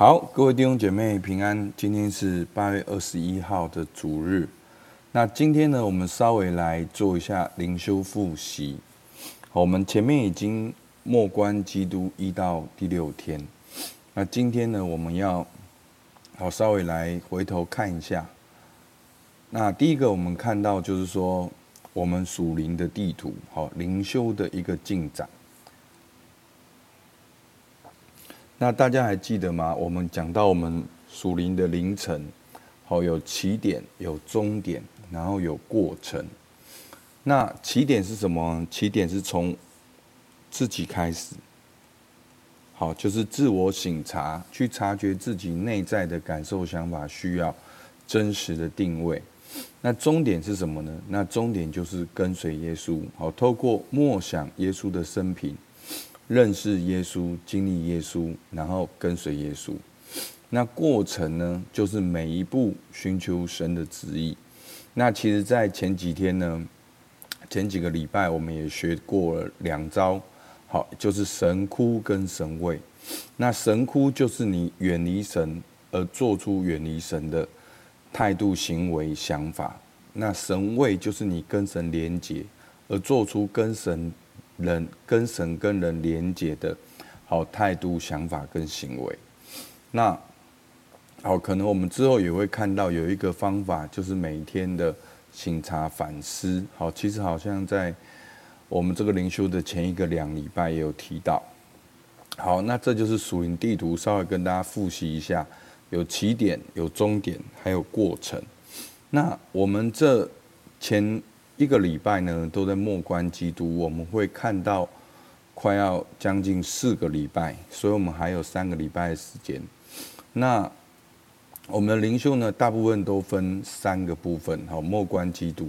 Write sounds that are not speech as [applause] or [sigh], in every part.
好，各位弟兄姐妹平安。今天是八月二十一号的主日。那今天呢，我们稍微来做一下灵修复习。好，我们前面已经默观基督一到第六天。那今天呢，我们要好稍微来回头看一下。那第一个，我们看到就是说，我们属灵的地图，好灵修的一个进展。那大家还记得吗？我们讲到我们属灵的凌晨，好有起点，有终点，然后有过程。那起点是什么？起点是从自己开始，好，就是自我省察，去察觉自己内在的感受、想法、需要，真实的定位。那终点是什么呢？那终点就是跟随耶稣，好，透过默想耶稣的生平。认识耶稣，经历耶稣，然后跟随耶稣。那过程呢，就是每一步寻求神的旨意。那其实，在前几天呢，前几个礼拜，我们也学过了两招，好，就是神枯跟神位。那神枯就是你远离神而做出远离神的态度、行为、想法。那神位就是你跟神连结而做出跟神。人跟神跟人连接的好态度、想法跟行为，那好，可能我们之后也会看到有一个方法，就是每天的省察反思。好，其实好像在我们这个灵修的前一个两礼拜也有提到。好，那这就是属灵地图，稍微跟大家复习一下，有起点、有终点，还有过程。那我们这前。一个礼拜呢，都在默观基督，我们会看到快要将近四个礼拜，所以我们还有三个礼拜的时间。那我们的灵修呢，大部分都分三个部分。好，默观基督，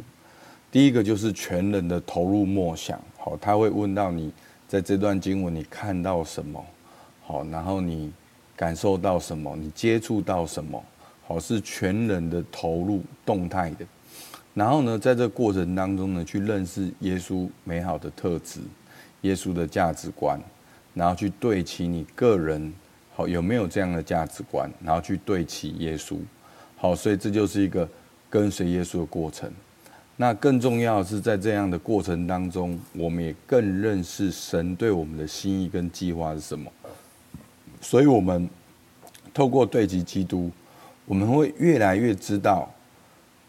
第一个就是全人的投入默想。好，他会问到你在这段经文你看到什么？好，然后你感受到什么？你接触到什么？好，是全人的投入，动态的。然后呢，在这过程当中呢，去认识耶稣美好的特质，耶稣的价值观，然后去对齐你个人，好，有没有这样的价值观，然后去对齐耶稣，好，所以这就是一个跟随耶稣的过程。那更重要的是，在这样的过程当中，我们也更认识神对我们的心意跟计划是什么。所以，我们透过对齐基督，我们会越来越知道。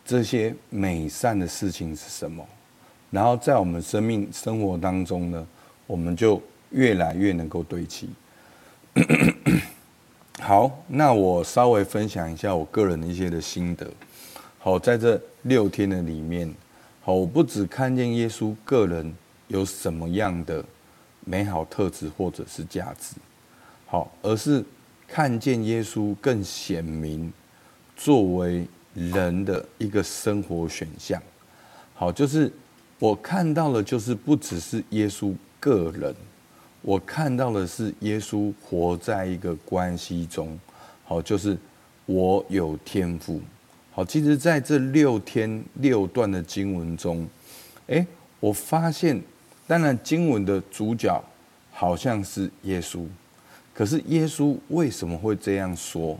这些美善的事情是什么？然后在我们生命生活当中呢，我们就越来越能够对齐。[coughs] 好，那我稍微分享一下我个人的一些的心得。好，在这六天的里面，好，我不只看见耶稣个人有什么样的美好特质或者是价值，好，而是看见耶稣更显明作为。人的一个生活选项，好，就是我看到的，就是不只是耶稣个人，我看到的是耶稣活在一个关系中，好，就是我有天赋，好，其实在这六天六段的经文中，诶，我发现，当然经文的主角好像是耶稣，可是耶稣为什么会这样说？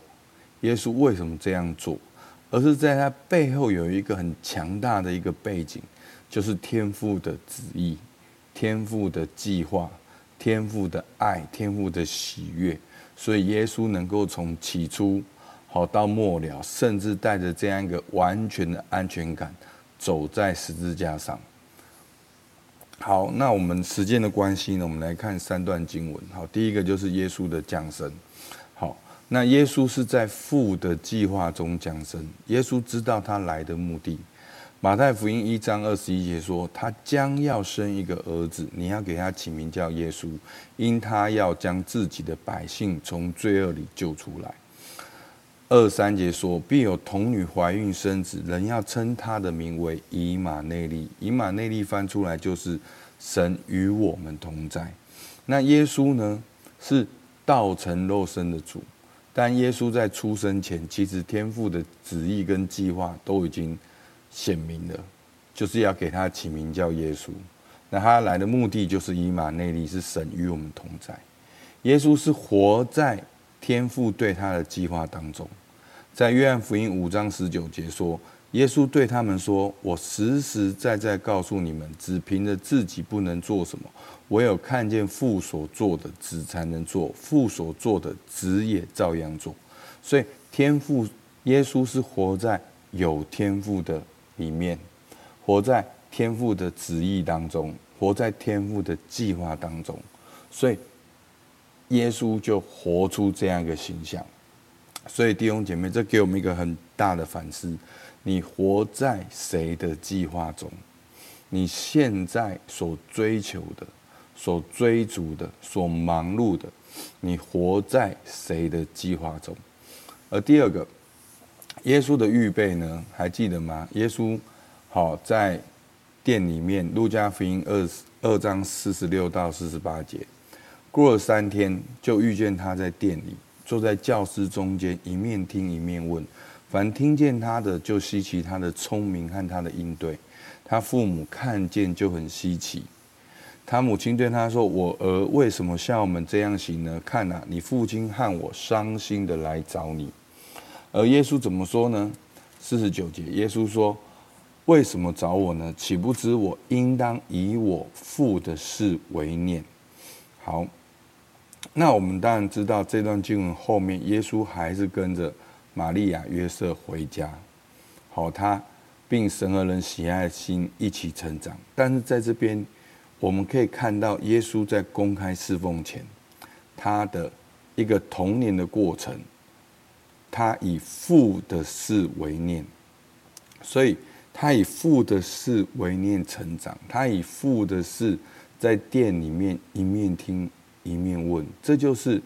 耶稣为什么这样做？而是在他背后有一个很强大的一个背景，就是天父的旨意、天父的计划、天父的爱、天父的喜悦。所以耶稣能够从起初好到末了，甚至带着这样一个完全的安全感，走在十字架上。好，那我们时间的关系呢，我们来看三段经文。好，第一个就是耶稣的降生。那耶稣是在父的计划中降生。耶稣知道他来的目的。马太福音一章二十一节说，他将要生一个儿子，你要给他起名叫耶稣，因他要将自己的百姓从罪恶里救出来。二三节说，必有童女怀孕生子，人要称他的名为以马内利。以马内利翻出来就是神与我们同在。那耶稣呢，是道成肉身的主。但耶稣在出生前，其实天父的旨意跟计划都已经显明了，就是要给他起名叫耶稣。那他来的目的就是以马内利，是神与我们同在。耶稣是活在天父对他的计划当中。在约翰福音五章十九节说，耶稣对他们说：“我实实在在告诉你们，只凭着自己不能做什么，唯有看见父所做的，子才能做。父所做的，子也照样做。”所以，天父耶稣是活在有天赋的里面，活在天赋的旨意当中，活在天赋的计划当中。所以，耶稣就活出这样一个形象。所以弟兄姐妹，这给我们一个很大的反思。你活在谁的计划中？你现在所追求的、所追逐的、所忙碌的，你活在谁的计划中？而第二个，耶稣的预备呢？还记得吗？耶稣好在殿里面，路加福音二二章四十六到四十八节，过了三天，就遇见他在殿里，坐在教师中间，一面听一面问。凡听见他的，就稀奇他的聪明和他的应对。他父母看见就很稀奇。他母亲对他说：“我儿为什么像我们这样行呢？看哪，你父亲和我伤心的来找你。”而耶稣怎么说呢？四十九节，耶稣说：“为什么找我呢？岂不知我应当以我父的事为念？”好，那我们当然知道这段经文后面，耶稣还是跟着。玛利亚、约瑟回家，好，他并神和人喜爱的心一起成长。但是在这边，我们可以看到耶稣在公开侍奉前，他的一个童年的过程，他以父的事为念，所以他以父的事为念成长，他以父的事在殿里面一面听一面问，这就是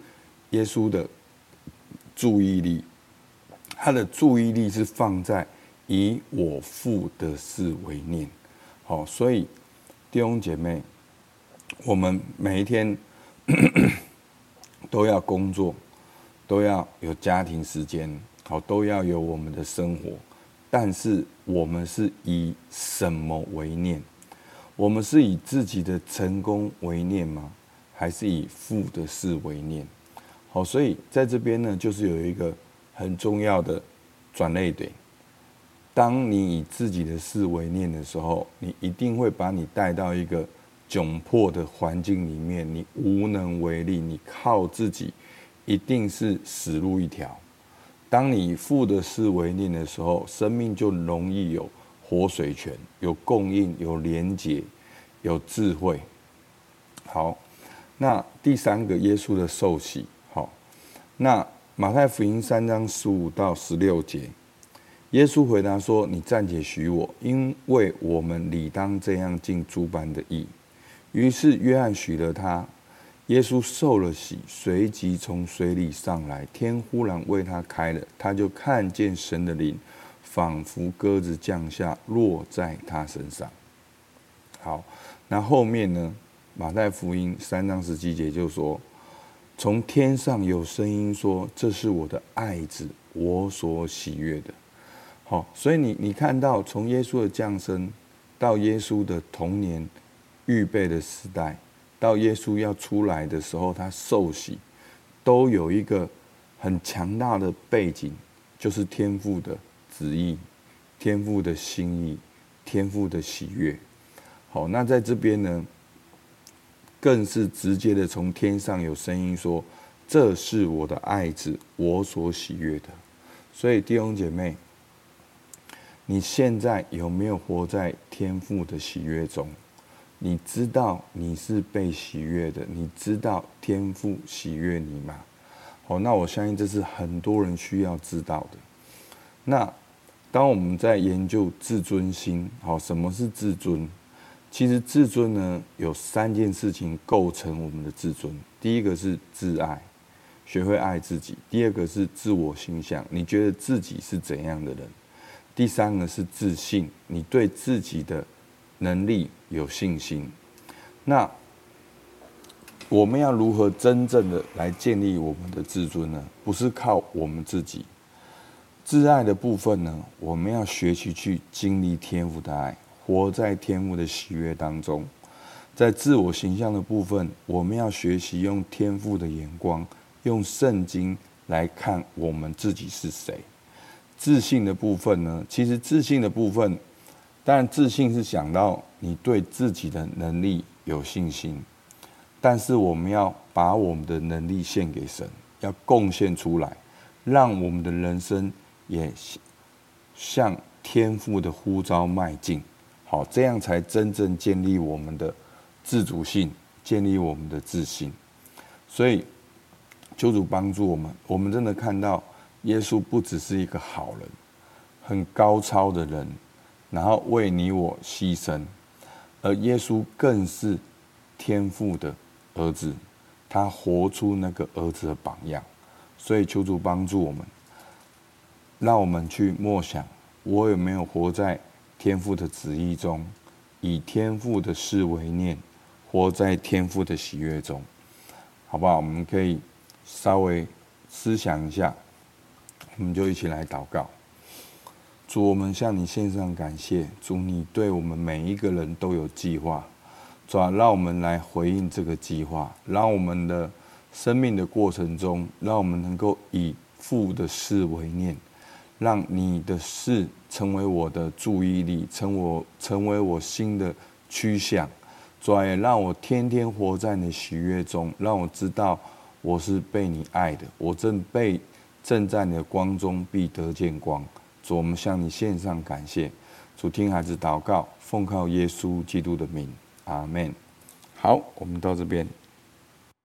耶稣的注意力。他的注意力是放在以我父的事为念，好，所以弟兄姐妹，我们每一天 [coughs] 都要工作，都要有家庭时间，好，都要有我们的生活，但是我们是以什么为念？我们是以自己的成功为念吗？还是以父的事为念？好，所以在这边呢，就是有一个。很重要的转捩点。当你以自己的事为念的时候，你一定会把你带到一个窘迫的环境里面，你无能为力，你靠自己，一定是死路一条。当你以父的事为念的时候，生命就容易有活水泉，有供应，有连结，有智慧。好，那第三个，耶稣的受洗。好，那。马太福音三章十五到十六节，耶稣回答说：“你暂且许我，因为我们理当这样尽诸般的义。”于是约翰许了他。耶稣受了洗，随即从水里上来，天忽然为他开了，他就看见神的灵仿佛鸽子降下，落在他身上。好，那后面呢？马太福音三章十七节就说。从天上有声音说：“这是我的爱子，我所喜悦的。”好，所以你你看到从耶稣的降生到耶稣的童年预备的时代，到耶稣要出来的时候，他受洗，都有一个很强大的背景，就是天父的旨意、天父的心意、天父的喜悦。好，那在这边呢？更是直接的从天上有声音说：“这是我的爱子，我所喜悦的。”所以弟兄姐妹，你现在有没有活在天父的喜悦中？你知道你是被喜悦的，你知道天父喜悦你吗？好，那我相信这是很多人需要知道的。那当我们在研究自尊心，好，什么是自尊？其实自尊呢，有三件事情构成我们的自尊。第一个是自爱，学会爱自己；第二个是自我形象，你觉得自己是怎样的人；第三个是自信，你对自己的能力有信心。那我们要如何真正的来建立我们的自尊呢？不是靠我们自己。自爱的部分呢，我们要学习去经历天父的爱。活在天父的喜悦当中，在自我形象的部分，我们要学习用天父的眼光，用圣经来看我们自己是谁。自信的部分呢？其实自信的部分，当然自信是想到你对自己的能力有信心，但是我们要把我们的能力献给神，要贡献出来，让我们的人生也向天赋的呼召迈进。好，这样才真正建立我们的自主性，建立我们的自信。所以，求主帮助我们，我们真的看到。耶稣不只是一个好人，很高超的人，然后为你我牺牲，而耶稣更是天父的儿子，他活出那个儿子的榜样。所以求主帮助我们，让我们去默想，我有没有活在天父的旨意中，以天父的事为念，活在天父的喜悦中，好不好？我们可以稍微思想一下。我们就一起来祷告，主，我们向你献上感谢，主，你对我们每一个人都有计划，主啊，让我们来回应这个计划，让我们的生命的过程中，让我们能够以父的事为念，让你的事成为我的注意力，成我成为我心的趋向，主啊，也让我天天活在你喜悦中，让我知道我是被你爱的，我正被。正在你的光中必得见光。主，我们向你献上感谢。主，听孩子祷告，奉靠耶稣基督的名，阿门。好，我们到这边。